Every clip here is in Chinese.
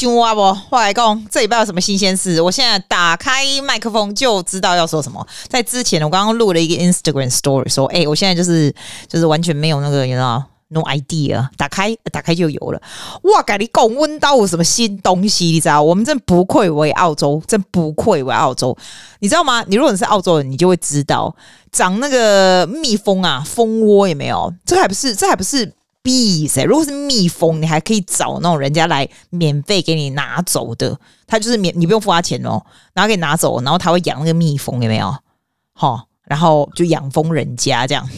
凶啊不？话来讲，这礼拜有什么新鲜事？我现在打开麦克风就知道要说什么。在之前，我刚刚录了一个 Instagram Story，说：“哎、我现在就是就是完全没有那个，你知道，no idea。打开打开就有了。哇，改你讲温到有什么新东西？你知道？我们真不愧为澳洲，真不愧为澳洲。你知道吗？你如果你是澳洲人，你就会知道，长那个蜜蜂啊，蜂窝有没有？这还不是，这还不是。” bee，如果是蜜蜂，你还可以找那种人家来免费给你拿走的，他就是免，你不用付他钱哦，然后给你拿走，然后他会养那个蜜蜂，有没有？好，然后就养蜂人家这样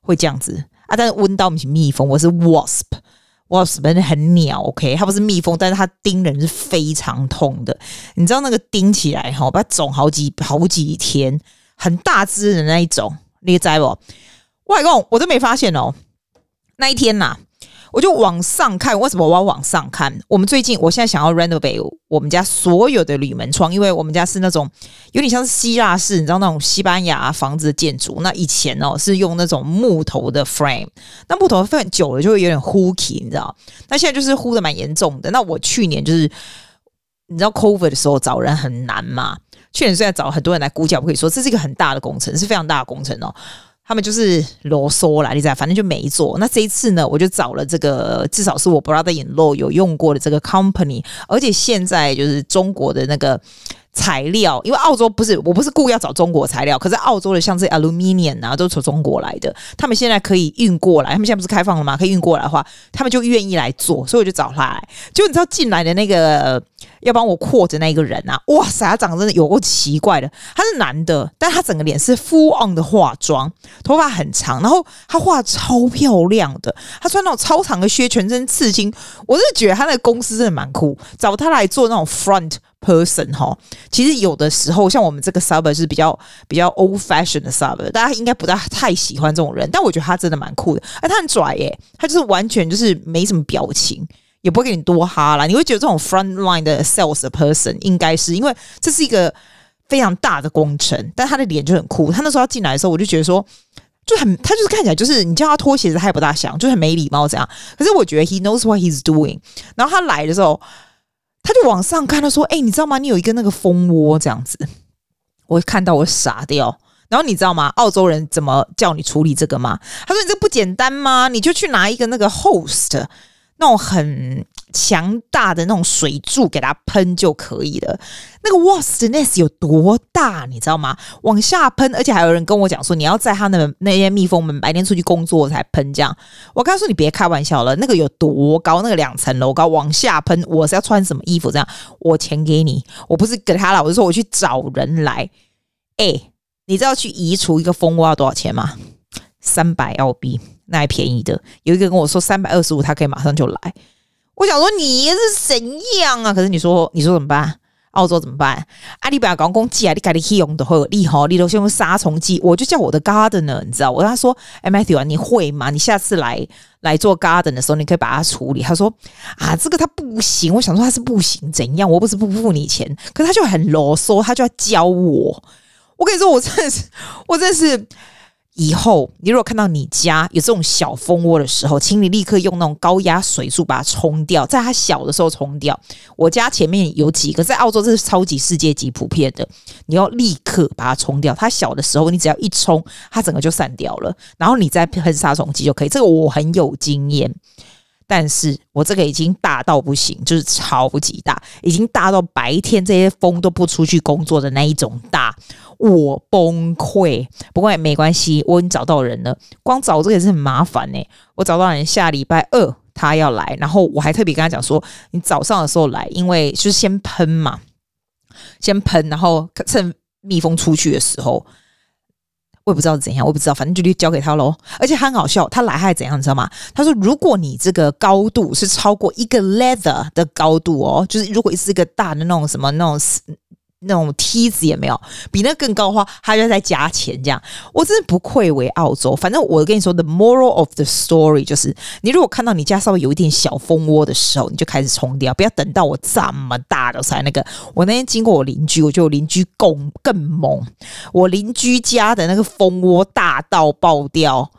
会这样子啊。但是温到我们是蜜蜂，我是 wasp，wasp 本身很鸟，OK，它不是蜜蜂，但是它叮人是非常痛的。你知道那个叮起来哈，把它肿好几好几天，很大只的那一种，你知不？外公，我都没发现哦。那一天呐、我就往上看。为什么我要往上看？我们最近，我现在想要 renovate 我们家所有的铝门窗，因为我们家是那种有点像是希腊式，你知道那种西班牙房子的建筑。那以前哦是用那种木头的 frame，那木头 frame 久了就会有点呼气，你知道？那现在就是呼的蛮严重的。那我去年就是你知道 COVID 的时候找人很难嘛？去年虽然找很多人来估价，我可以说这是一个很大的工程，是非常大的工程哦。他们就是啰嗦啦，你知道，反正就没做。那这一次呢，我就找了这个，至少是我 brother-in-law 有用过的这个 company，而且现在就是中国的那个。材料，因为澳洲不是，我不是故意要找中国材料，可是澳洲的像这 aluminium 啊，都是从中国来的，他们现在可以运过来，他们现在不是开放了吗？可以运过来的话，他们就愿意来做，所以我就找他来。就你知道进来的那个要帮我扩的那个人啊，哇塞，他长得真的有够奇怪的，他是男的，但他整个脸是 full on 的化妆，头发很长，然后他画超漂亮的，他穿那种超长的靴，全身刺青，我是觉得他那个公司真的蛮酷，找他来做那种 front。Person 哈，其实有的时候像我们这个 suburb 是比较比较 old fashion 的 suburb，大家应该不大太喜欢这种人，但我觉得他真的蛮酷的，哎，他很拽耶，他就是完全就是没什么表情，也不会给你多哈啦，你会觉得这种 front line 的 sales 的 person 应该是因为这是一个非常大的工程，但他的脸就很酷，他那时候要进来的时候，我就觉得说就很，他就是看起来就是你叫他脱鞋子他也不大想，就很没礼貌这样，可是我觉得 he knows what he's doing，然后他来的时候。他就往上看，他说：“哎、你知道吗？你有一个那个蜂窝这样子。”我看到我傻掉。然后你知道吗？澳洲人怎么叫你处理这个吗？他说：“你这不简单吗？你就去拿一个那个 host。”那种很强大的那种水柱给它喷就可以了。那个 wasp nest 有多大，你知道吗？往下喷，而且还有人跟我讲说，你要在他那那些蜜蜂们白天出去工作才喷这样。我刚说你别开玩笑了，那个有多高？那个两层楼高，往下喷，我是要穿什么衣服？这样，我钱给你，我不是给他了，我是说我去找人来。哎，你知道去移除一个蜂窝要多少钱吗？三百澳币。那还便宜的，有一个跟我说三百二十五，他可以马上就来。我想说你是怎样啊？可是你说你说怎么办？澳洲怎么办？阿里巴巴讲寄啊，你赶紧去用的会有利好，你都先用杀虫剂。我就叫我的 gardener，你知道，我跟他说，哎，Matthew 啊，你会吗？你下次来来做 garden 的时候，你可以把它处理。他说啊，这个他不行。我想说他是不行，怎样？我不是不付你钱，可是他就很啰嗦，他就要教我。我跟你说，我真的是，我真的是。以后你如果看到你家有这种小蜂窝的时候，请你立刻用那种高压水柱把它冲掉，在它小的时候冲掉。我家前面有几个，在澳洲这是超级世界级普遍的，你要立刻把它冲掉。它小的时候，你只要一冲，它整个就散掉了，然后你再喷杀虫剂就可以。这个我很有经验。但是我这个已经大到不行，就是超级大，已经大到白天这些蜂都不出去工作的那一种大，我崩溃。不过也没关系，我已经找到人了。光找这个也是很麻烦呢。我找到人，下礼拜二他要来，然后我还特别跟他讲说，你早上的时候来，因为就是先喷嘛，先喷，然后趁蜜蜂出去的时候。我也不知道怎样，我不知道，反正就交给他喽。而且很好笑，他来还怎样，你知道吗？他说：“如果你这个高度是超过一个 leather 的高度哦，就是如果是一个大的那种什么那种。”那种梯子也没有，比那更高的话，他就在加钱这样。我真的不愧为澳洲。反正我跟你说，the moral of the story 就是，你如果看到你家稍微有一点小蜂窝的时候，你就开始冲掉，不要等到我这么大的才那个。我那天经过我邻居，我觉得邻居更更猛。我邻居家的那个蜂窝大到爆掉。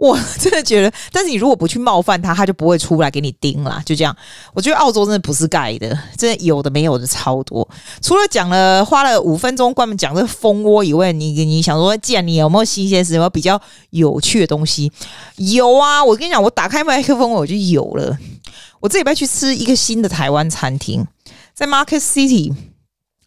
我 真的觉得，但是你如果不去冒犯他，他就不会出来给你盯啦。就这样，我觉得澳洲真的不是盖的，真的有的没有的超多。除了讲了花了五分钟关门讲这蜂窝以外，你你想说，既然你有没有新鲜事，有没有比较有趣的东西？有啊，我跟你讲，我打开麦克风我就有了。我这礼拜去吃一个新的台湾餐厅，在 Market City。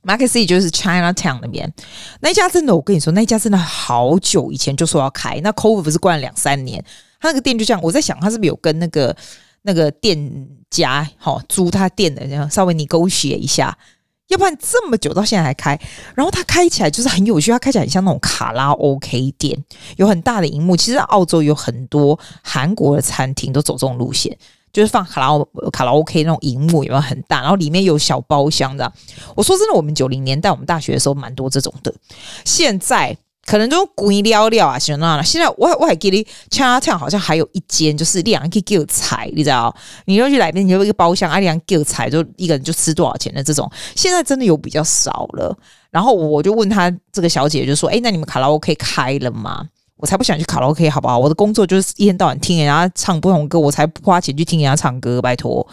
Market City 就是 Chinatown 那边，那家真的，我跟你说，那家真的好久以前就说要开，那 COVID 不是关了两三年，他那个店就这样，我在想他是不是有跟那个那个店家好租他店的，然后稍微 negotiate 一下，要不然这么久到现在还开，然后他开起来就是很有趣，他开起来很像那种卡拉 OK 店，有很大的荧幕，其实澳洲有很多韩国的餐厅都走这种路线。就是放卡拉卡拉 OK 那种荧幕有没有很大，然后里面有小包厢的。我说真的，我们九零年代我们大学的时候蛮多这种的。现在可能都鬼聊聊啊，行了。现在我我还给你 Chinatown 好像还有一间，就是两人可以给我踩，你知道？你就去来边，你有一个包厢，啊，两人给我踩，就一个人就吃多少钱的这种。现在真的有比较少了。然后我就问他这个小姐，就说：“哎，那你们卡拉 OK 开了吗？”我才不想去卡拉 OK，好不好？我的工作就是一天到晚听人家唱不同歌，我才不花钱去听人家唱歌，拜托。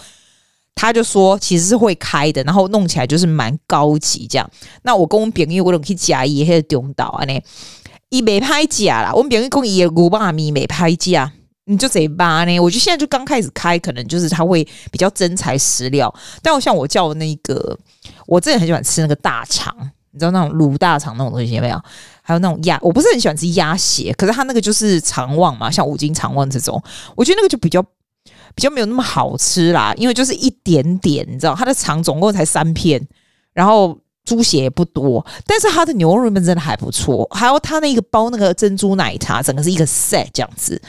他就说其实是会开的，然后弄起来就是蛮高级这样。那我跟我们朋友我都可以加一些中岛啊呢，一没拍假啦。我们朋友讲伊五百米没拍价，你就贼八呢？我觉得现在就刚开始开，可能就是他会比较真材实料。但我像我叫的那个，我真的很喜欢吃那个大肠，你知道那种卤大肠那种东西有没有？还有那种鸭，我不是很喜欢吃鸭血，可是它那个就是肠旺嘛，像五斤肠旺这种，我觉得那个就比较比较没有那么好吃啦，因为就是一点点，你知道，它的肠总共才三片，然后猪血也不多，但是它的牛肉面真的还不错，还有它那个包那个珍珠奶茶，整个是一个 set 这样子，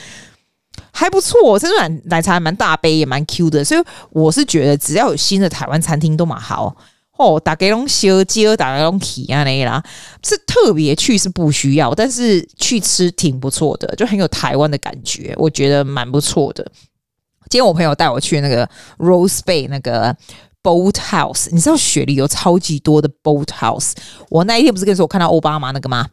还不错，珍珠奶奶茶还蛮大杯，也蛮 Q 的，所以我是觉得只要有新的台湾餐厅都蛮好。哦，打给龙小姐，打给龙体啊那啦，是特别去是不需要，但是去吃挺不错的，就很有台湾的感觉，我觉得蛮不错的。今天我朋友带我去那个 Rose Bay 那个。Boat House，你知道雪梨有超级多的 Boat House。我那一天不是跟你说我看到奥巴马那个吗？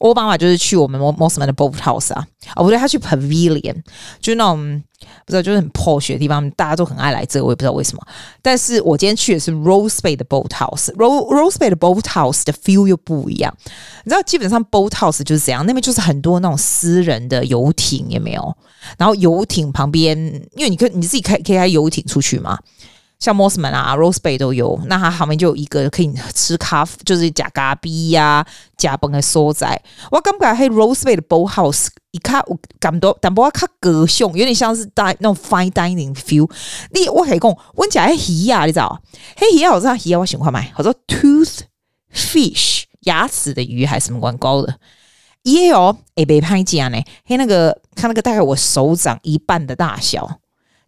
奥巴马就是去我们 Mosman 的 Boat House 啊，哦不对，他去 Pavilion，就是那种不知道就是很破雪的地方，大家都很爱来这，我也不知道为什么。但是我今天去的是 Rose Bay 的 Boat House，Rose Rose Bay 的 Boat House 的 feel 又不一样。你知道基本上 Boat House 就是怎样，那边就是很多那种私人的游艇，有没有？然后游艇旁边，因为你可你自己开可以开游艇出去嘛。像 Mossman 啊，Rose Bay 都有，那它旁边就有一个可以吃咖啡，就是加咖啡呀、加饭的所在。我感觉喺 Rose Bay 的 Boat House 一卡有感到，但不过较高尚，有点像是带那种 fine dining feel。你我可以讲，我讲迄鱼啊，你知道？迄鱼啊，我知道鱼啊，我喜欢买，好多 tooth fish 牙齿的鱼还是什么关高的，也有诶，被拍价呢？嘿，那个看那个大概我手掌一半的大小。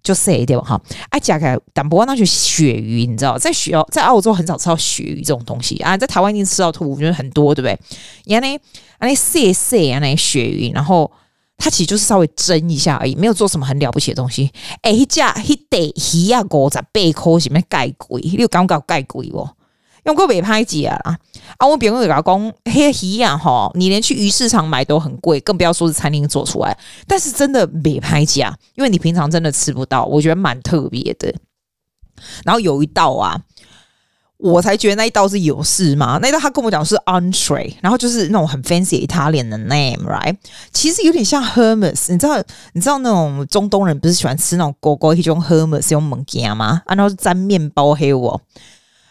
就细一点哈，哎，加开，但不过那就鳕鱼，你知道，在学在澳洲很少吃到鳕鱼这种东西啊，在台湾已经吃到吐，我觉得很多，对不对？然后呢，啊，那细细啊，那鳕鱼，然后它其实就是稍微蒸一下而已，没有做什么很了不起的东西。哎，一架一得鱼啊，五十八块什么盖贵？你有感觉介贵不？用过没拍几啊？啊，我别人给他讲，黑鱼啊，哈，你连去鱼市场买都很贵，更不要说是餐厅做出来。但是真的没拍价，因为你平常真的吃不到，我觉得蛮特别的。然后有一道啊，我才觉得那一道是有事吗？那一道他跟我讲是 entree，然后就是那种很 fancy Italian 的 name，right？其实有点像 hermes，你知道？你知道那种中东人不是喜欢吃那种狗狗一种 hermes 用蒙夹吗？啊，然后沾面包黑我。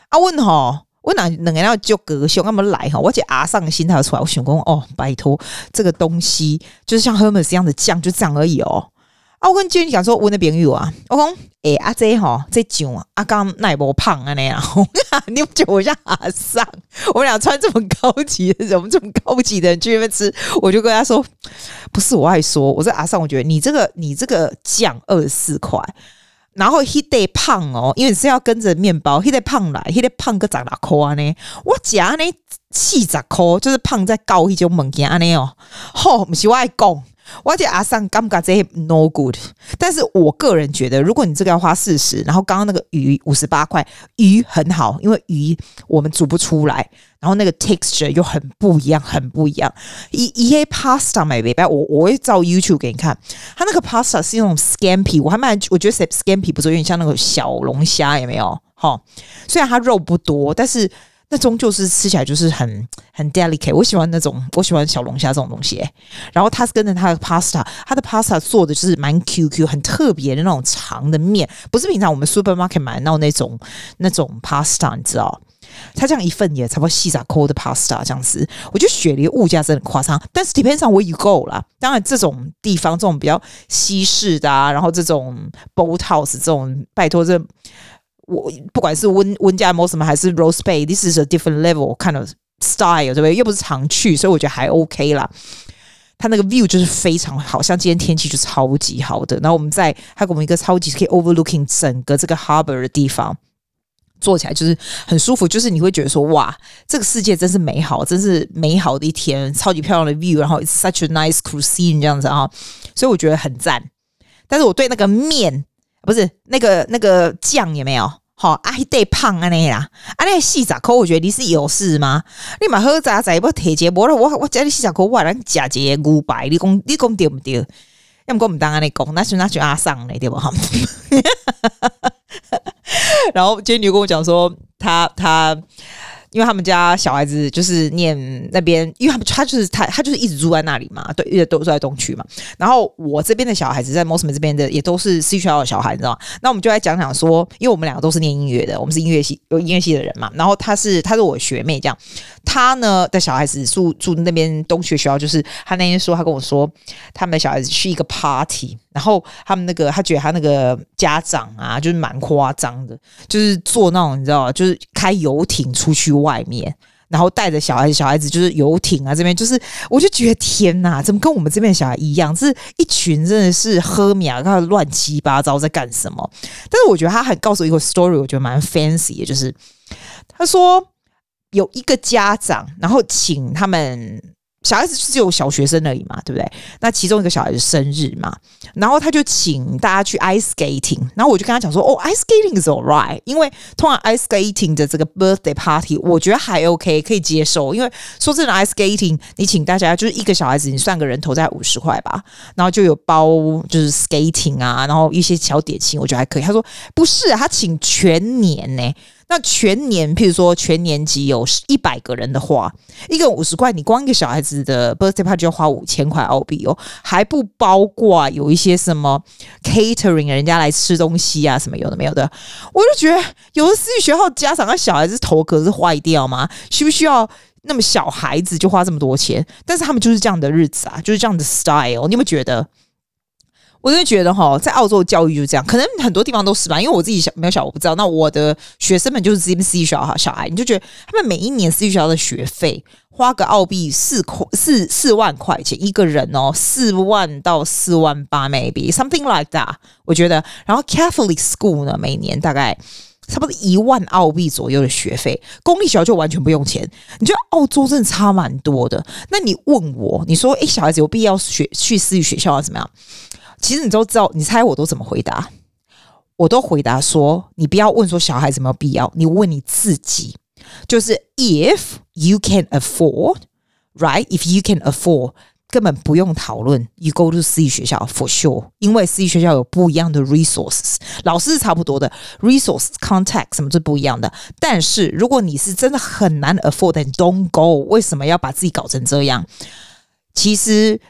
啊问吼，我哪两个要就隔胸，他们来哈，我姐阿上的心态出来，我想讲哦，拜托，这个东西就是像 Hermes 一样的酱，就这样而已哦。啊，我跟娟讲说，我那朋友啊，我讲，诶阿姐哈，这酱啊，阿刚那也不胖啊那样，你不觉得我像阿上？我们俩穿这么高级的人，我们这么高级的人去那边吃，我就跟他说，不是我爱说，我说阿上，我觉得你这个你这个酱二十四块。然后他得胖哦，因为是要跟着面包，他得胖来，他得胖个十六块呢。我讲呢七十箍，就是胖在高一种物件安尼哦。吼，毋是我爱讲，我觉得阿桑感觉这些 no good，但是我个人觉得，如果你这个要花四十，然后刚刚那个鱼五十八块，鱼很好，因为鱼我们煮不出来，然后那个 texture 又很不一样，很不一样。一一些 pasta 买别白，我我会照 YouTube 给你看，它那个 pasta 是那种 scampi，我还蛮我觉得 scampi 不是有点像那个小龙虾，有没有？哈，虽然它肉不多，但是。那终究是吃起来就是很很 delicate，我喜欢那种，我喜欢小龙虾这种东西。然后它是跟着它的 pasta，它的 pasta 做的就是蛮 QQ，很特别的那种长的面，不是平常我们 supermarket 买到那种那种 pasta，你知道？它这样一份也差不多细仔扣的 pasta 这样子。我觉得雪梨物价真的夸张，但是 depends on where you go 啦。当然这种地方这种比较西式的啊，然后这种 boathouse 这种，拜托这。我不管是温温家某什么还是 Rose Bay，this is a different level kind of style，对不对？又不是常去，所以我觉得还 OK 啦。它那个 view 就是非常好，像今天天气就超级好的。然后我们在它给我们一个超级可以 overlooking 整个这个 harbor 的地方，坐起来就是很舒服，就是你会觉得说哇，这个世界真是美好，真是美好的一天，超级漂亮的 view，然后 it's such a nice cuisine 这样子啊，所以我觉得很赞。但是我对那个面。不是那个那个酱有没有？好、哦，还得胖啊那啦，啊那细杂口，我觉得你是有事吗？你嘛喝杂杂不铁节，我我我家里细杂口，我让假节五百，你讲你讲对不对？要么讲唔当安尼讲，那是那就阿桑嘞，对不？哈 然后今天你跟我讲说，他他。因为他们家小孩子就是念那边，因为他们他就是他他就是一直住在那里嘛，对，一直都住在东区嘛。然后我这边的小孩子在 Mosman 这边的也都是西学校的小孩，你知道吗？那我们就来讲讲说，因为我们两个都是念音乐的，我们是音乐系有音乐系的人嘛。然后他是他是我学妹这样，他呢的小孩子住住那边东区学校，就是他那天说他跟我说，他们的小孩子去一个 party。然后他们那个，他觉得他那个家长啊，就是蛮夸张的，就是坐那种你知道？就是开游艇出去外面，然后带着小孩子，小孩子就是游艇啊这边，就是我就觉得天哪，怎么跟我们这边的小孩一样？这是一群真的是喝苗，他乱七八糟在干什么？但是我觉得他还告诉一个 story，我觉得蛮 fancy 的，就是他说有一个家长，然后请他们。小孩子只有小学生而已嘛，对不对？那其中一个小孩子生日嘛，然后他就请大家去 ice skating，然后我就跟他讲说，哦，ice skating is alright，因为通常 ice skating 的这个 birthday party，我觉得还 OK，可以接受。因为说真的，ice skating 你请大家就是一个小孩子，你算个人头在五十块吧，然后就有包就是 skating 啊，然后一些小点心，我觉得还可以。他说不是啊，他请全年呢。那全年，譬如说全年级有一百个人的话，一个五十块，你光一个小孩子的 birthday party 就要花五千块澳币哦，还不包括有一些什么 catering，人家来吃东西啊，什么有的没有的。我就觉得，有的私立学校家长和小孩子头壳是坏掉吗？需不需要那么小孩子就花这么多钱？但是他们就是这样的日子啊，就是这样的 style，你有没有觉得？我就觉得哈，在澳洲教育就是这样，可能很多地方都是吧。因为我自己小没有小，我不知道。那我的学生们就是这边私立学校哈，小孩你就觉得他们每一年私立学校的学费花个澳币四块四四万块钱一个人哦，四万到四万八，maybe something like that。我觉得，然后 Catholic school 呢，每年大概差不多一万澳币左右的学费，公立学校就完全不用钱。你觉得澳洲真的差蛮多的？那你问我，你说，诶，小孩子有必要学去私立学校啊？怎么样？其实你都知道，你猜我都怎么回答？我都回答说，你不要问说小孩子有没有必要，你问你自己，就是 if you can afford, right? If you can afford，根本不用讨论，you go to 私立学校 for sure，因为私立学校有不一样的 resources，老师是差不多的，resource contact 什么是不一样的。但是如果你是真的很难 afford，then don't go。为什么要把自己搞成这样？其实。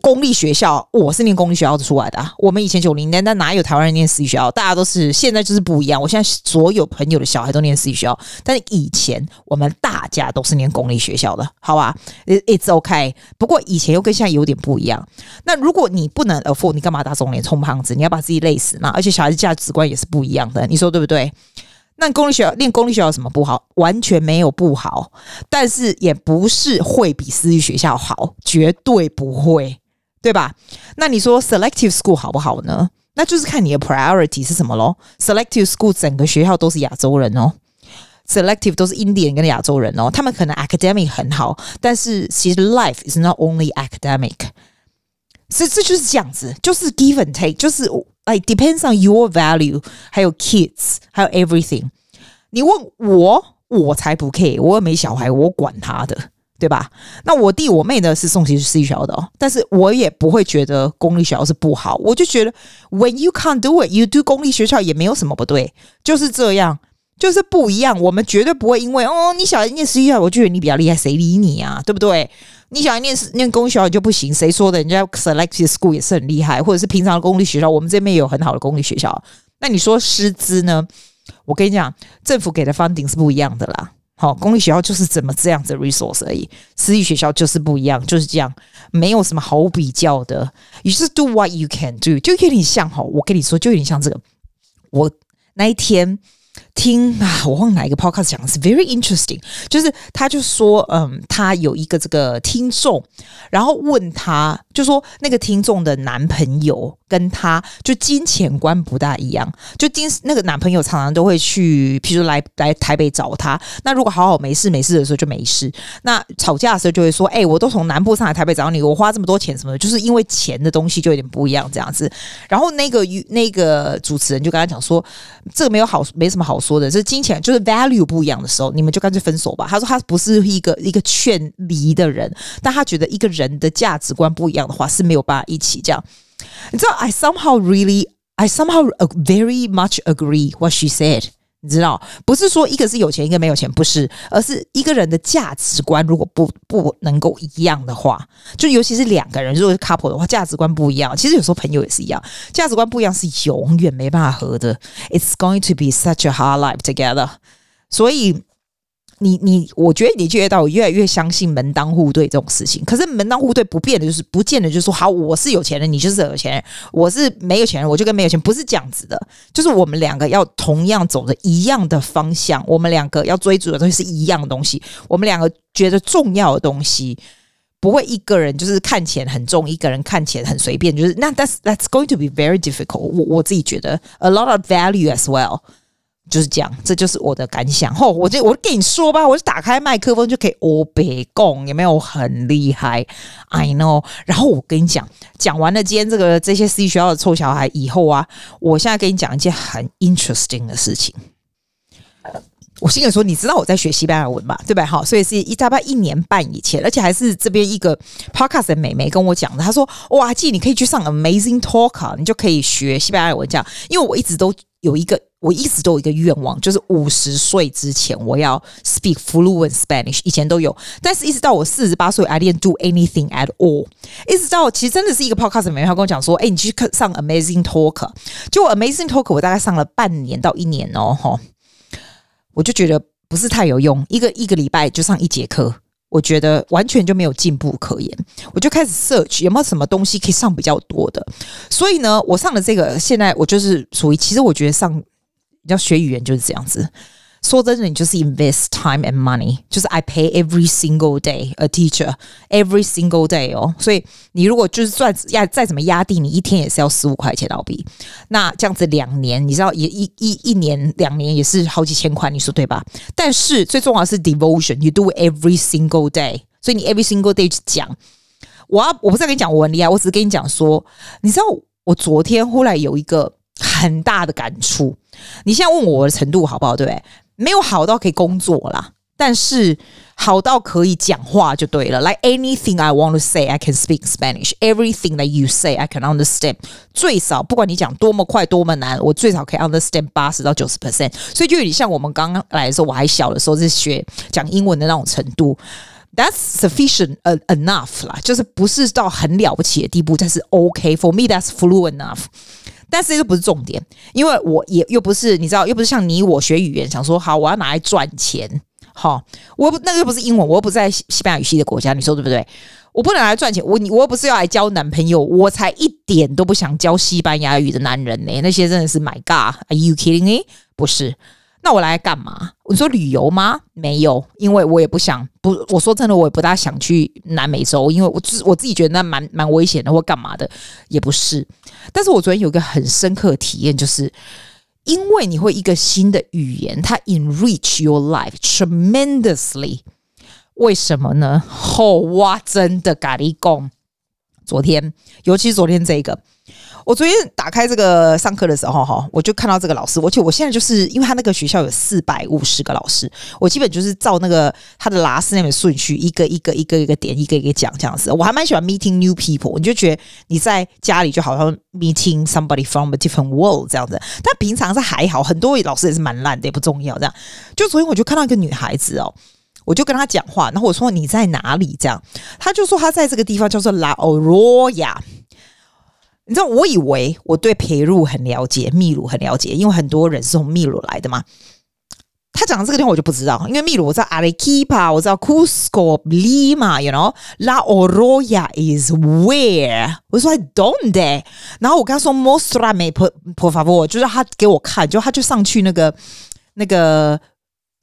公立学校，我是念公立学校出来的。啊我们以前九零年代哪有台湾人念私立学校？大家都是现在就是不一样。我现在所有朋友的小孩都念私立学校，但是以前我们大家都是念公立学校的，好吧？It's OK。不过以前又跟现在有点不一样。那如果你不能 afford，你干嘛打肿脸充胖子？你要把自己累死嘛？而且小孩子价值观也是不一样的，你说对不对？那公立学校念公立学校有什么不好？完全没有不好，但是也不是会比私立学校好，绝对不会，对吧？那你说 selective school 好不好呢？那就是看你的 priority 是什么咯。selective school 整个学校都是亚洲人哦，selective 都是印第安跟亚洲人哦，他们可能 academic 很好，但是其实 life is not only academic。所以这就是这样子，就是 give and take，就是 like depends on your value，还有 kids，还有 everything。你问我，我才不 care，我又没小孩，我管他的。对吧？那我弟我妹呢是送去私立学校的哦，但是我也不会觉得公立学校是不好。我就觉得，when you can't do it, you do 公立学校也没有什么不对，就是这样，就是不一样。我们绝对不会因为哦，你小孩念私立校，我觉得你比较厉害，谁理你啊？对不对？你小孩念念公立学校就不行，谁说的？人家 selective school 也是很厉害，或者是平常的公立学校，我们这边也有很好的公立学校。那你说师资呢？我跟你讲，政府给的 funding 是不一样的啦。好，公立学校就是怎么这样子 resource 而已，私立学校就是不一样，就是这样，没有什么好比较的。You just do what you can do，就有点像哈，我跟你说，就有点像这个，我那一天。听啊，我忘了哪一个 podcast 讲的是 very interesting，就是他就说，嗯，他有一个这个听众，然后问他，就说那个听众的男朋友跟他就金钱观不大一样，就金那个男朋友常常都会去，譬如来来台北找他，那如果好好没事没事的时候就没事，那吵架的时候就会说，哎、我都从南部上来台北找你，我花这么多钱什么的，就是因为钱的东西就有点不一样这样子。然后那个那个主持人就跟他讲说，这个没有好没什么好说的，是金钱就是 value 不一样的时候，你们就干脆分手吧。他说他不是一个一个劝离的人，但他觉得一个人的价值观不一样的话是没有办法一起这样。你知道，I somehow really, I somehow very much agree what she said。你知道，不是说一个是有钱，一个没有钱，不是，而是一个人的价值观如果不不能够一样的话，就尤其是两个人如果是 couple 的话，价值观不一样。其实有时候朋友也是一样，价值观不一样是永远没办法合的。It's going to be such a hard life together。所以。你你，我觉得你觉得我越来越相信门当户对这种事情。可是门当户对不变的，就是不见得就是说，好，我是有钱人，你就是有钱人；我是没有钱人，我就跟没有钱，不是这样子的。就是我们两个要同样走着一样的方向，我们两个要追逐的东西是一样的东西，我们两个觉得重要的东西，不会一个人就是看钱很重，一个人看钱很随便。就是那 that's that's going to be very difficult。我我自己觉得 a lot of value as well。就是这样，这就是我的感想。吼，我就我跟你说吧，我就打开麦克风就可以欧北共，有没有很厉害？I know。然后我跟你讲，讲完了今天这个这些私立学校的臭小孩以后啊，我现在跟你讲一件很 interesting 的事情。我心里说，你知道我在学西班牙文吧？对吧？好，所以是一大概一年半以前，而且还是这边一个 podcast 的美眉跟我讲的。她说：“哇，季，你可以去上 Amazing Talker，你就可以学西班牙文。”这样，因为我一直都有一个。我一直都有一个愿望，就是五十岁之前我要 speak fluent Spanish。以前都有，但是一直到我四十八岁，I didn't do anything at all。一直到其实真的是一个 podcast 里面，他跟我讲说：“哎、你去上 Amazing Talk。”就 Amazing Talk，我大概上了半年到一年哦，吼，我就觉得不是太有用，一个一个礼拜就上一节课，我觉得完全就没有进步可言。我就开始 search 有没有什么东西可以上比较多的。所以呢，我上了这个，现在我就是属于，其实我觉得上。你要学语言就是这样子，说真的，你就是 invest time and money，就是 I pay every single day a teacher every single day 哦。所以你如果就是算压再怎么压低，你一天也是要十五块钱澳币。那这样子两年，你知道也一一一年两年也是好几千块，你说对吧？但是最重要的是 devotion，you do every single day。所以你 every single day 去讲，我要我不是跟你讲我很厉害，我只是跟你讲说，你知道我昨天忽然有一个。很大的感触。你现在问我的程度好不好？对不对？没有好到可以工作啦，但是好到可以讲话就对了。Like anything I want to say, I can speak Spanish. Everything that you say, I can understand. 最少不管你讲多么快多么难，我最少可以 understand 八十到九十 percent。所以就有点像我们刚刚来的时候，我还小的时候是学讲英文的那种程度。That's sufficient enough 啦，就是不是到很了不起的地步，但是 OK for me. That's fluent enough. 但是又不是重点，因为我也又不是你知道，又不是像你我学语言，想说好我要拿来赚钱，好，我不那个又不是英文，我又不在西班牙语系的国家，你说对不对？我不能来赚钱，我我又不是要来交男朋友，我才一点都不想交西班牙语的男人呢，那些真的是 My God，Are you kidding me？不是。那我来干嘛？你说旅游吗？没有，因为我也不想不。我说真的，我也不大想去南美洲，因为我自我自己觉得那蛮蛮危险的，或干嘛的，也不是。但是我昨天有个很深刻的体验，就是因为你会一个新的语言，它 enrich your life tremendously。为什么呢？哦哇，真的咖喱贡。昨天，尤其是昨天这个。我昨天打开这个上课的时候，哈，我就看到这个老师。而且我现在就是因为他那个学校有四百五十个老师，我基本就是照那个他的拉丝那边顺序，一个一个一个一个点，一个一个讲这样子。我还蛮喜欢 meeting new people，你就觉得你在家里就好像 meeting somebody from a different world 这样子。但平常是还好，很多老师也是蛮烂的，也不重要。这样，就昨天我就看到一个女孩子哦，我就跟她讲话，然后我说你在哪里？这样，她就说她在这个地方叫做 La Oroya。你知道，我以为我对培鲁很了解，秘鲁很了解，因为很多人是从秘鲁来的嘛。他讲的这个地方我就不知道，因为秘鲁我知道 Arequipa，我知道 Cusco、Lima，you know，La Oroya is where？我说 don't，然后我跟他说 Mostrame por por favor，就是他给我看，就他就上去那个那个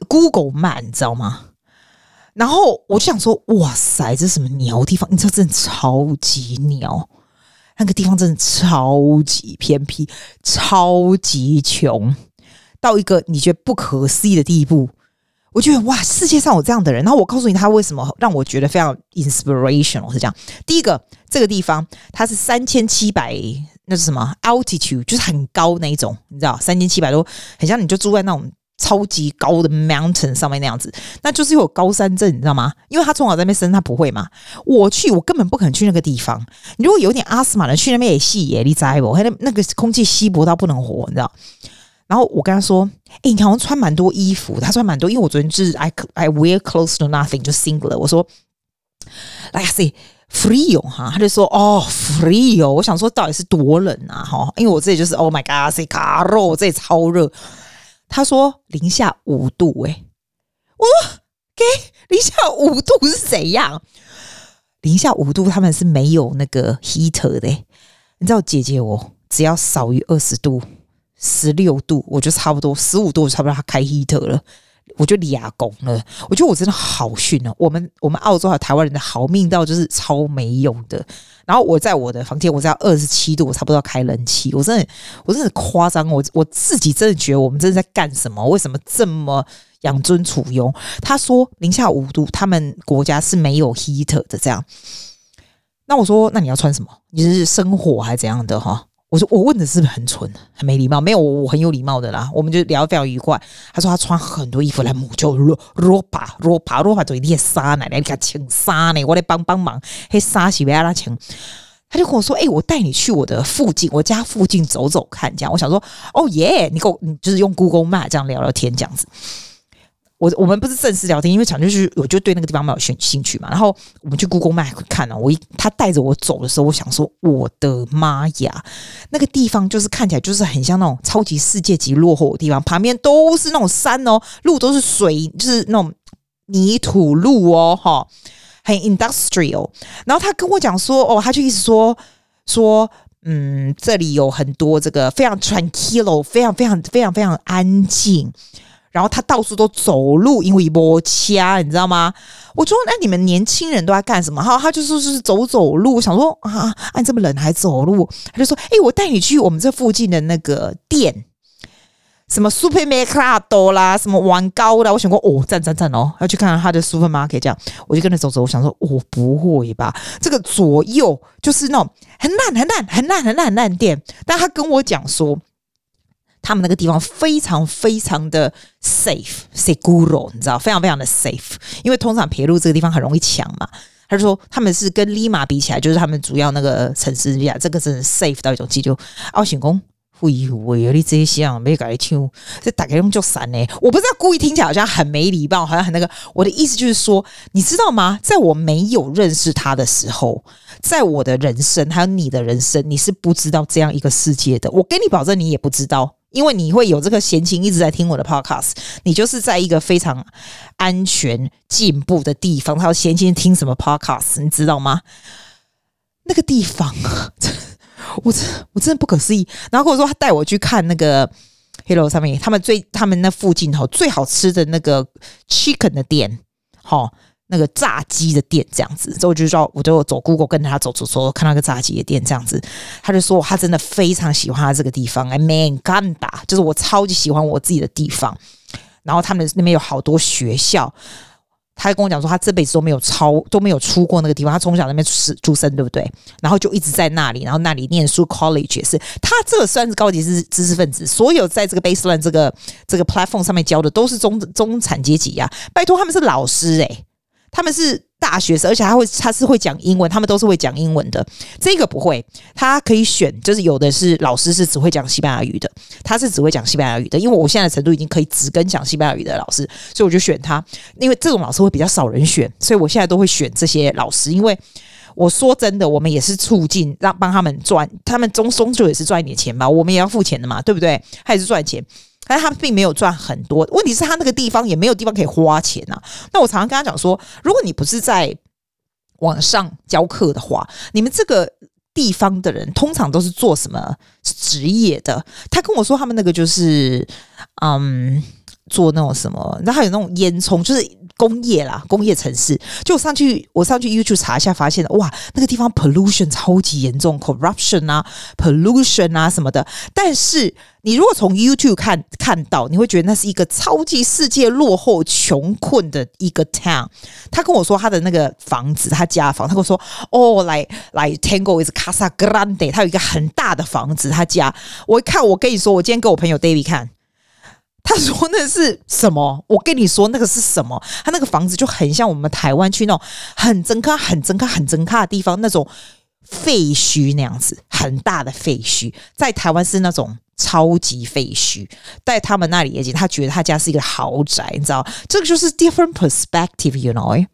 Google Map，你知道吗？然后我就想说，哇塞，这是什么鸟地方？你知道，真的超级鸟。那个地方真的超级偏僻，超级穷，到一个你觉得不可思议的地步。我觉得哇，世界上有这样的人。然后我告诉你，他为什么让我觉得非常 inspirational 是这样。第一个，这个地方它是三千七百，那是什么 altitude，就是很高那一种，你知道，三千七百多，很像你就住在那种。超级高的 mountain 上面那样子，那就是有高山症，你知道吗？因为他从小在那边生，他不会嘛。我去，我根本不可能去那个地方。如果有点阿斯玛的，去那边也吸野，你知不？那那个空气稀薄到不能活，你知道？然后我跟他说：“哎、你看我穿蛮多衣服，他穿蛮多，因为我昨天就是 I I wear close to nothing 就 single。我说来呀，say frio 哈，他就说哦，freeo。我想说到底是多冷啊？哈，因为我这里就是 Oh my God，say caro，我这里超热。”他说零下五度，哎，我说给零下五度是怎样？零下五度他们是没有那个 heater 的，你知道姐姐我只要少于二十度，十六度我就差不多，十五度我差不多他开 heater 了。我就立功了，我觉得我真的好逊哦。我们我们澳洲和台湾人的好命到就是超没用的。然后我在我的房间，我只要二十七度，我差不多要开冷气。我真的，我真的夸张。我我自己真的觉得我们这是在干什么？为什么这么养尊处优？他说零下五度，他们国家是没有 heater 的。这样，那我说，那你要穿什么？你是生火还是怎样的？哈。我说我问的是不是很蠢，很没礼貌？没有，我很有礼貌的啦。我们就聊得非常愉快。他说他穿很多衣服来母就罗罗帕罗帕罗帕做一件纱呢，来给他请纱呢，我来帮帮忙。嘿，纱是不要他请。他就跟我说：“哎、欸，我带你去我的附近，我家附近走走看。”这样，我想说：“哦耶，你给我，你就是用 Google Map 这样聊聊天，这样子。”我我们不是正式聊天，因为讲就是我就对那个地方没有兴兴趣嘛。然后我们去 Google Map 看了，我一他带着我走的时候，我想说我的妈呀，那个地方就是看起来就是很像那种超级世界级落后的地方，旁边都是那种山哦，路都是水，就是那种泥土路哦，哈，很 industrial。然后他跟我讲说，哦，他就意思说说，嗯，这里有很多这个非常 tranquil，非常非常非常非常安静。然后他到处都走路，因为没车，你知道吗？我说：“那你们年轻人都在干什么？”哈，他就说是走走路。想说啊，你这么冷还走路？他就说：“哎，我带你去我们这附近的那个店，什么 supermarket 啦，什么玩高的。”我想过：“哦，赞赞赞哦，要去看看他的 supermarket。”这样，我就跟着走走。我想说：“我、不会吧？这个左右就是那种很烂、很烂、很烂、很烂、很烂店。”但他跟我讲说。他们那个地方非常非常的 safe，seguro，你知道，非常非常的 safe。因为通常培鲁这个地方很容易抢嘛。他就说他们是跟利马比起来，就是他们主要那个城市呀，这个真的 safe 到一种程度。奥选工，会会有你这些想没改听，这打开用就散呢。我不知道故意听起来好像很没礼貌，好像很那个。我的意思就是说，你知道吗？在我没有认识他的时候，在我的人生还有你的人生，你是不知道这样一个世界的。我跟你保证，你也不知道。因为你会有这个闲情一直在听我的 podcast，你就是在一个非常安全进步的地方。他有闲情听什么 podcast，你知道吗？那个地方，我真我真的不可思议。然后或者说他带我去看那个 Hello 上面，他们最他们那附近哈最好吃的那个 chicken 的店，哈。那个炸鸡的店这样子，所以我就说，我就走 Google 跟着他走走走，看到个炸鸡的店这样子，他就说他真的非常喜欢他这个地方，哎，man 干吧，就是我超级喜欢我自己的地方。然后他们那边有好多学校，他还跟我讲说，他这辈子都没有超都没有出过那个地方，他从小那边出出生，对不对？然后就一直在那里，然后那里念书，college 也是。他这算是高级知知识分子，所有在这个 baseline 这个这个 platform 上面教的都是中中产阶级呀、啊。拜托，他们是老师诶、他们是。大学生，而且他会，他是会讲英文，他们都是会讲英文的。这个不会，他可以选，就是有的是老师是只会讲西班牙语的，他是只会讲西班牙语的。因为我现在的程度已经可以只跟讲西班牙语的老师，所以我就选他。因为这种老师会比较少人选，所以我现在都会选这些老师。因为我说真的，我们也是促进让帮他们赚，他们终终究也是赚一点钱吧，我们也要付钱的嘛，对不对？他也是赚钱。但是他并没有赚很多，问题是他那个地方也没有地方可以花钱呐、啊。那我常常跟他讲说，如果你不是在网上教课的话，你们这个地方的人通常都是做什么职业的？他跟我说，他们那个就是嗯，做那种什么，然后还有那种烟囱，就是。工业啦，工业城市，就我上去，我上去 YouTube 查一下，发现哇，那个地方 pollution 超级严重，corruption 啊，pollution 啊什么的。但是你如果从 YouTube 看看到，你会觉得那是一个超级世界落后、穷困的一个 town。他跟我说他的那个房子，他家房，他跟我说哦，来来 Tango is Casa Grande，他有一个很大的房子，他家。我一看，我跟你说，我今天跟我朋友 David 看。他说那是什么？我跟你说那个是什么？他那个房子就很像我们台湾去那种很真卡、很真卡、很真卡的地方，那种废墟那样子，很大的废墟。在台湾是那种超级废墟，在他们那里也，他觉得他家是一个豪宅，你知道？这个就是 different perspective，you know？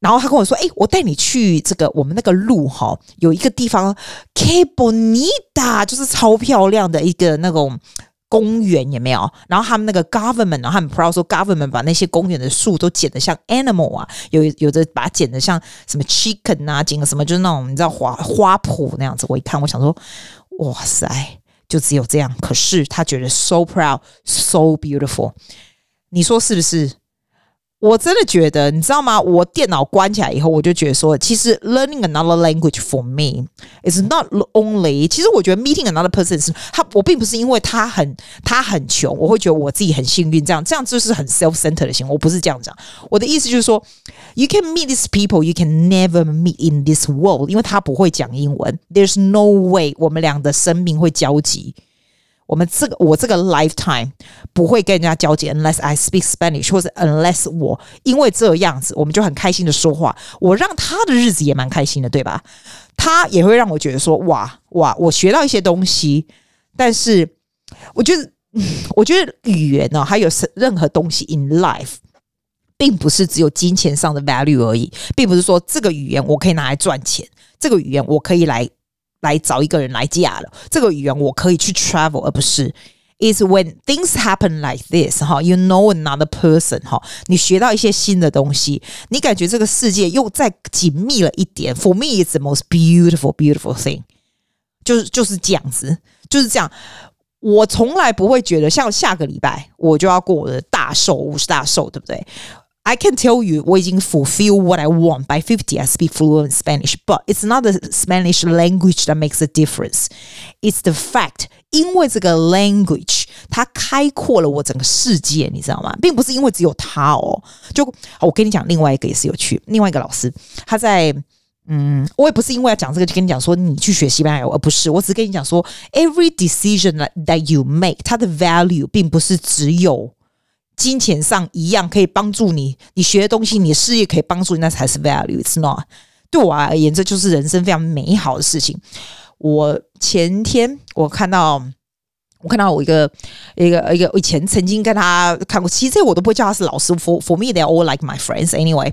然后他跟我说：“哎，我带你去这个我们那个路哈，有一个地方，Que bonita，就是超漂亮的一个那种。”公园也没有，然后他们那个 government，然后他们 proud 说 government 把那些公园的树都剪得像 animal 啊，有有的把它剪得像什么 chicken 啊，剪个什么就是那种你知道花花圃那样子。我一看，我想说，哇塞，就只有这样。可是他觉得 so proud，so beautiful，你说是不是？我真的觉得，你知道吗？我电脑关起来以后，我就觉得说，其实 learning another language for me is not only。其实我觉得 meeting another person 是他，我并不是因为他很他很穷，我会觉得我自己很幸运，这样这样就是很 self-centered 的行为。我不是这样讲，我的意思就是说，you can meet these people you can never meet in this world，因为他不会讲英文，there's no way 我们俩的生命会交集。我们这个我这个 lifetime 不会跟人家交接，unless I speak Spanish，或者 unless 我因为这样子，我们就很开心的说话。我让他的日子也蛮开心的，对吧？他也会让我觉得说，哇哇，我学到一些东西。但是，我觉得，我觉得语言呢，还有任何东西 in life，并不是只有金钱上的 value 而已，并不是说这个语言我可以拿来赚钱，这个语言我可以来。来找一个人来嫁了，这个语言我可以去 travel，而不是。Is when things happen like this，哈，you know another person，哈，你学到一些新的东西，你感觉这个世界又再紧密了一点。For me, it's the most beautiful, beautiful thing，就是就是这样子，就是这样。我从来不会觉得，像下个礼拜我就要过我的大寿，五十大寿，对不对 ？I can tell you，我已经 fulfill what I want. By fifty, I speak fluent Spanish, but it's not the Spanish language that makes a difference. It's the fact，因为这个 language 它开阔了我整个世界，你知道吗？并不是因为只有它哦。就我跟你讲，另外一个也是有趣。另外一个老师，他在嗯，我也不是因为要讲这个就跟你讲说你去学西班牙语，而不是，我只是跟你讲说，every decision that that you make，它的 value 并不是只有。 金钱上一样可以帮助你，你学的东西，你的事业可以帮助你，那才是 value。It's not 对我而言，这就是人生非常美好的事情。我前天我看到，我看到我一个一个一个以前曾经跟他看过，其实这我都不会叫他是老师。For for me, they're all like my friends. Anyway，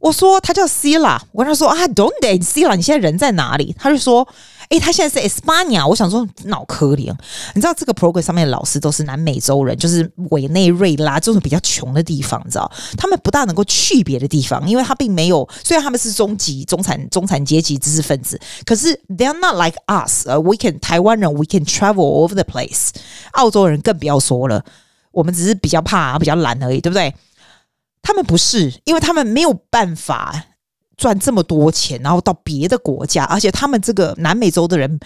我说他叫 Sila，我跟他说啊，Don't they Sila？你现在人在哪里？他就说。诶，他现在是 Espana，我想说脑壳灵。你知道这个 program 上面的老师都是南美洲人，就是委内瑞拉这种比较穷的地方，你知道？他们不大能够去别的地方，因为他并没有。虽然他们是中级、中产、中产阶级知识分子，可是 they are not like us。呃，we can 台湾人，we can travel over the place。澳洲人更不要说了，我们只是比较怕、比较懒而已，对不对？他们不是，因为他们没有办法。赚这么多钱，然后到别的国家，而且他们这个南美洲的人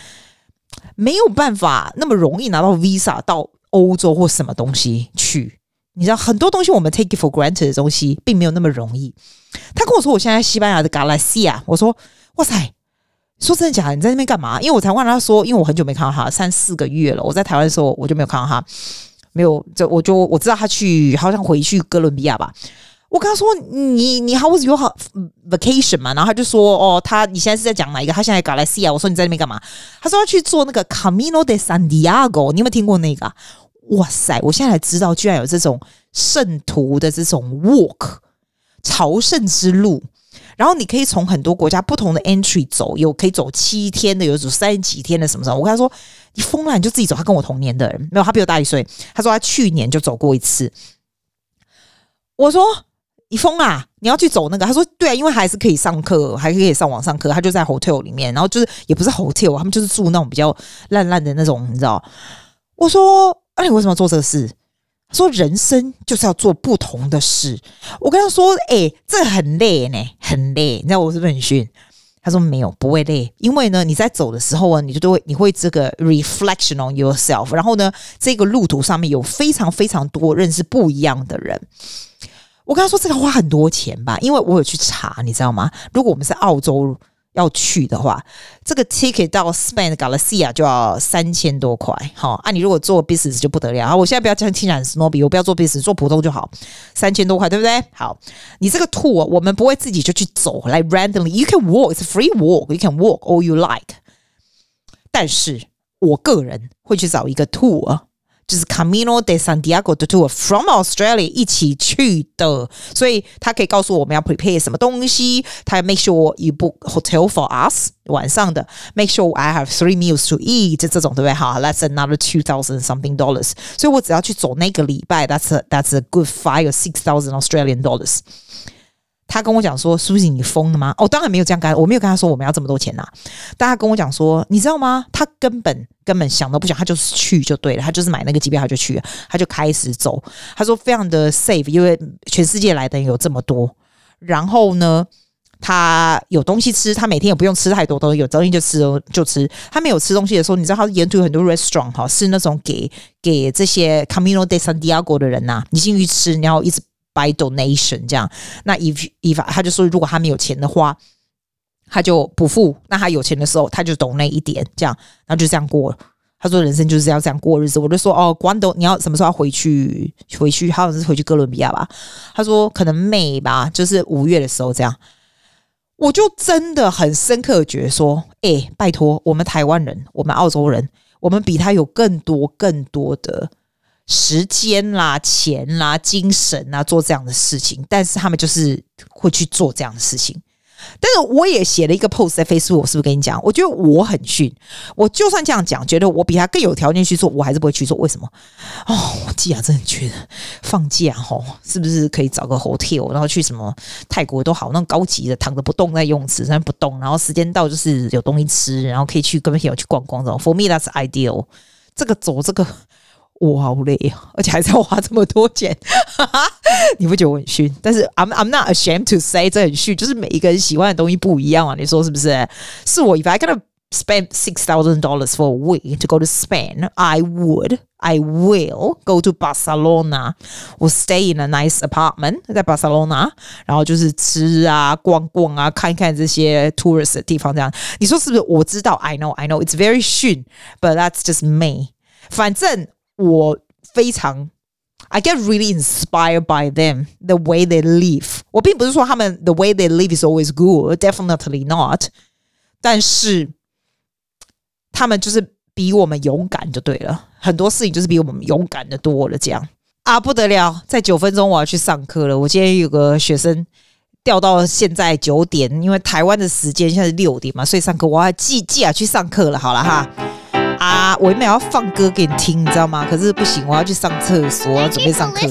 没有办法那么容易拿到 visa 到欧洲或什么东西去，你知道很多东西我们 take it for granted 的东西，并没有那么容易。他跟我说，我现在西班牙的 Galicia，我说哇塞，说真的假的？你在那边干嘛？因为我才问他说，因为我很久没看到他，三四个月了。我在台湾的时候我就没有看到他，没有就我就我知道他去，好像回去哥伦比亚吧。我跟他说，你你 How was your vacation 嘛？然后他就说，哦，他你现在是在讲哪一个？他现在 Galicia。我说你在那边干嘛？他说要去做那个 Camino de Santiago，你有没有听过那个？哇塞！我现在才知道，居然有这种圣徒的这种 walk 朝圣之路。然后你可以从很多国家不同的 entry 走，有可以走七天的，有走三十几天的，什么什么。我跟他说：“你疯了，你就自己走。”他跟我同年的人，没有，他比我大一岁。他说他去年就走过一次。我说：“你疯啊！你要去走那个？”他说：“对啊，因为还是可以上课，还可以上网上课。他就在 hotel 里面，然后就是也不是 hotel，他们就是住那种比较烂烂的那种，你知道？”我说。那、你为什么做这个事？他说人生就是要做不同的事。我跟他说：“哎、这很累呢，很累。”你知道我是不是很逊？他说：“没有，不会累，因为呢，你在走的时候啊，你就都会你会这个 reflection on yourself。然后呢，这个路途上面有非常非常多认识不一样的人。”我跟他说：“这个花很多钱吧？因为我有去查，你知道吗？如果我们是澳洲。”要去的话，这个 ticket 到 Spain Galicia 就要三千多块。好，啊，你如果做 business 就不得了。啊，我现在不要讲听讲 snobby，我不要做 business，做普通就好。三千多块，对不对？好，你这个 tour 我们不会自己就去走来、like、randomly，you can walk，it's free walk，you can walk all you like。但是我个人会去找一个 tour。就是 Camino de Santiago 的 tour from Australia 一起去的，所以他可以告诉我们要 prepare 什么东西，他要 make sure you book hotel for us 晚上的，make sure I have three meals to eat 这种对不对？好，that's another two thousand something dollars，所以我只要去走那个礼拜，that's a, that's a good five or six thousand Australian dollars。 他跟我讲说：“Susie，你疯了吗？”哦，当然没有这样干，我没有跟他说我们要这么多钱呐、啊。但他跟我讲说：“你知道吗？他根本根本想都不想，他就是去就对了，他就是买那个机票，他就去了，他就开始走。他说非常的 safe，因为全世界来的人有这么多。然后呢，他有东西吃，他每天也不用吃太多东西，有东西就吃就吃。他没有吃东西的时候，你知道他沿途很多 restaurant 哈，是那种给给这些 Camino de Santiago 的人呐、你进去吃，然后一直。” By donation 这样，那 if if 他就说，如果他没有钱的话，他就不付。那他有钱的时候，他就 donate 一点，这样，然后就这样过。他说人生就是要这样过日子。我就说哦，Cuando 你要什么时候回去？回去好像是回去哥伦比亚吧？他说可能没吧，就是五月的时候这样。我就真的很深刻觉得说，哎、拜托，我们台湾人，我们澳洲人，我们比他有更多更多的。时间啦、钱啦、精神啦，做这样的事情，但是他们就是会去做这样的事情。但是我也写了一个 post 在 Facebook，我是不是跟你讲？我觉得我很逊，我就算这样讲，觉得我比他更有条件去做，我还是不会去做。为什么？哦，我季亚真的觉得放假吼，是不是可以找个 hotel，然后去什么泰国都好，那种高级的，躺着不动在游泳池上不动，然后时间到就是有东西吃，然后可以去跟朋友去逛逛这种。For me that's ideal。这个走这个。我好累啊，而且还是要花这么多钱，你不觉得我很逊？但是 I'm I'm not ashamed to say 这很逊，就是每一个人喜欢的东西不一样啊，你说是不是？是我 if I gonna spend six thousand dollars for a week to go to Spain, I would, I will go to Barcelona. We'll stay in a nice apartment 在 Barcelona，然后就是吃啊、逛逛啊、看一看这些 tourist 的地方，这样你说是不是？我知道，I know, I know, it's very 逊，but that's just me。反正。 我非常，I get really inspired by them the way they live。我并不是说他们 the way they live is always good, definitely not。但是他们就是比我们勇敢就对了，很多事情就是比我们勇敢的多了。这样啊，不得了，在九分钟我要去上课了。我今天有个学生调到现在九点，因为台湾的时间现在是六点嘛，所以上课我要记记啊去上课了。好了哈。啊，我原本要放歌给你听，你知道吗？可是不行，我要去上厕所，我要准备上课。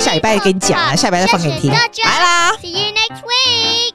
下礼拜跟你讲啊，下礼拜再放给你听。来啦。See you next week.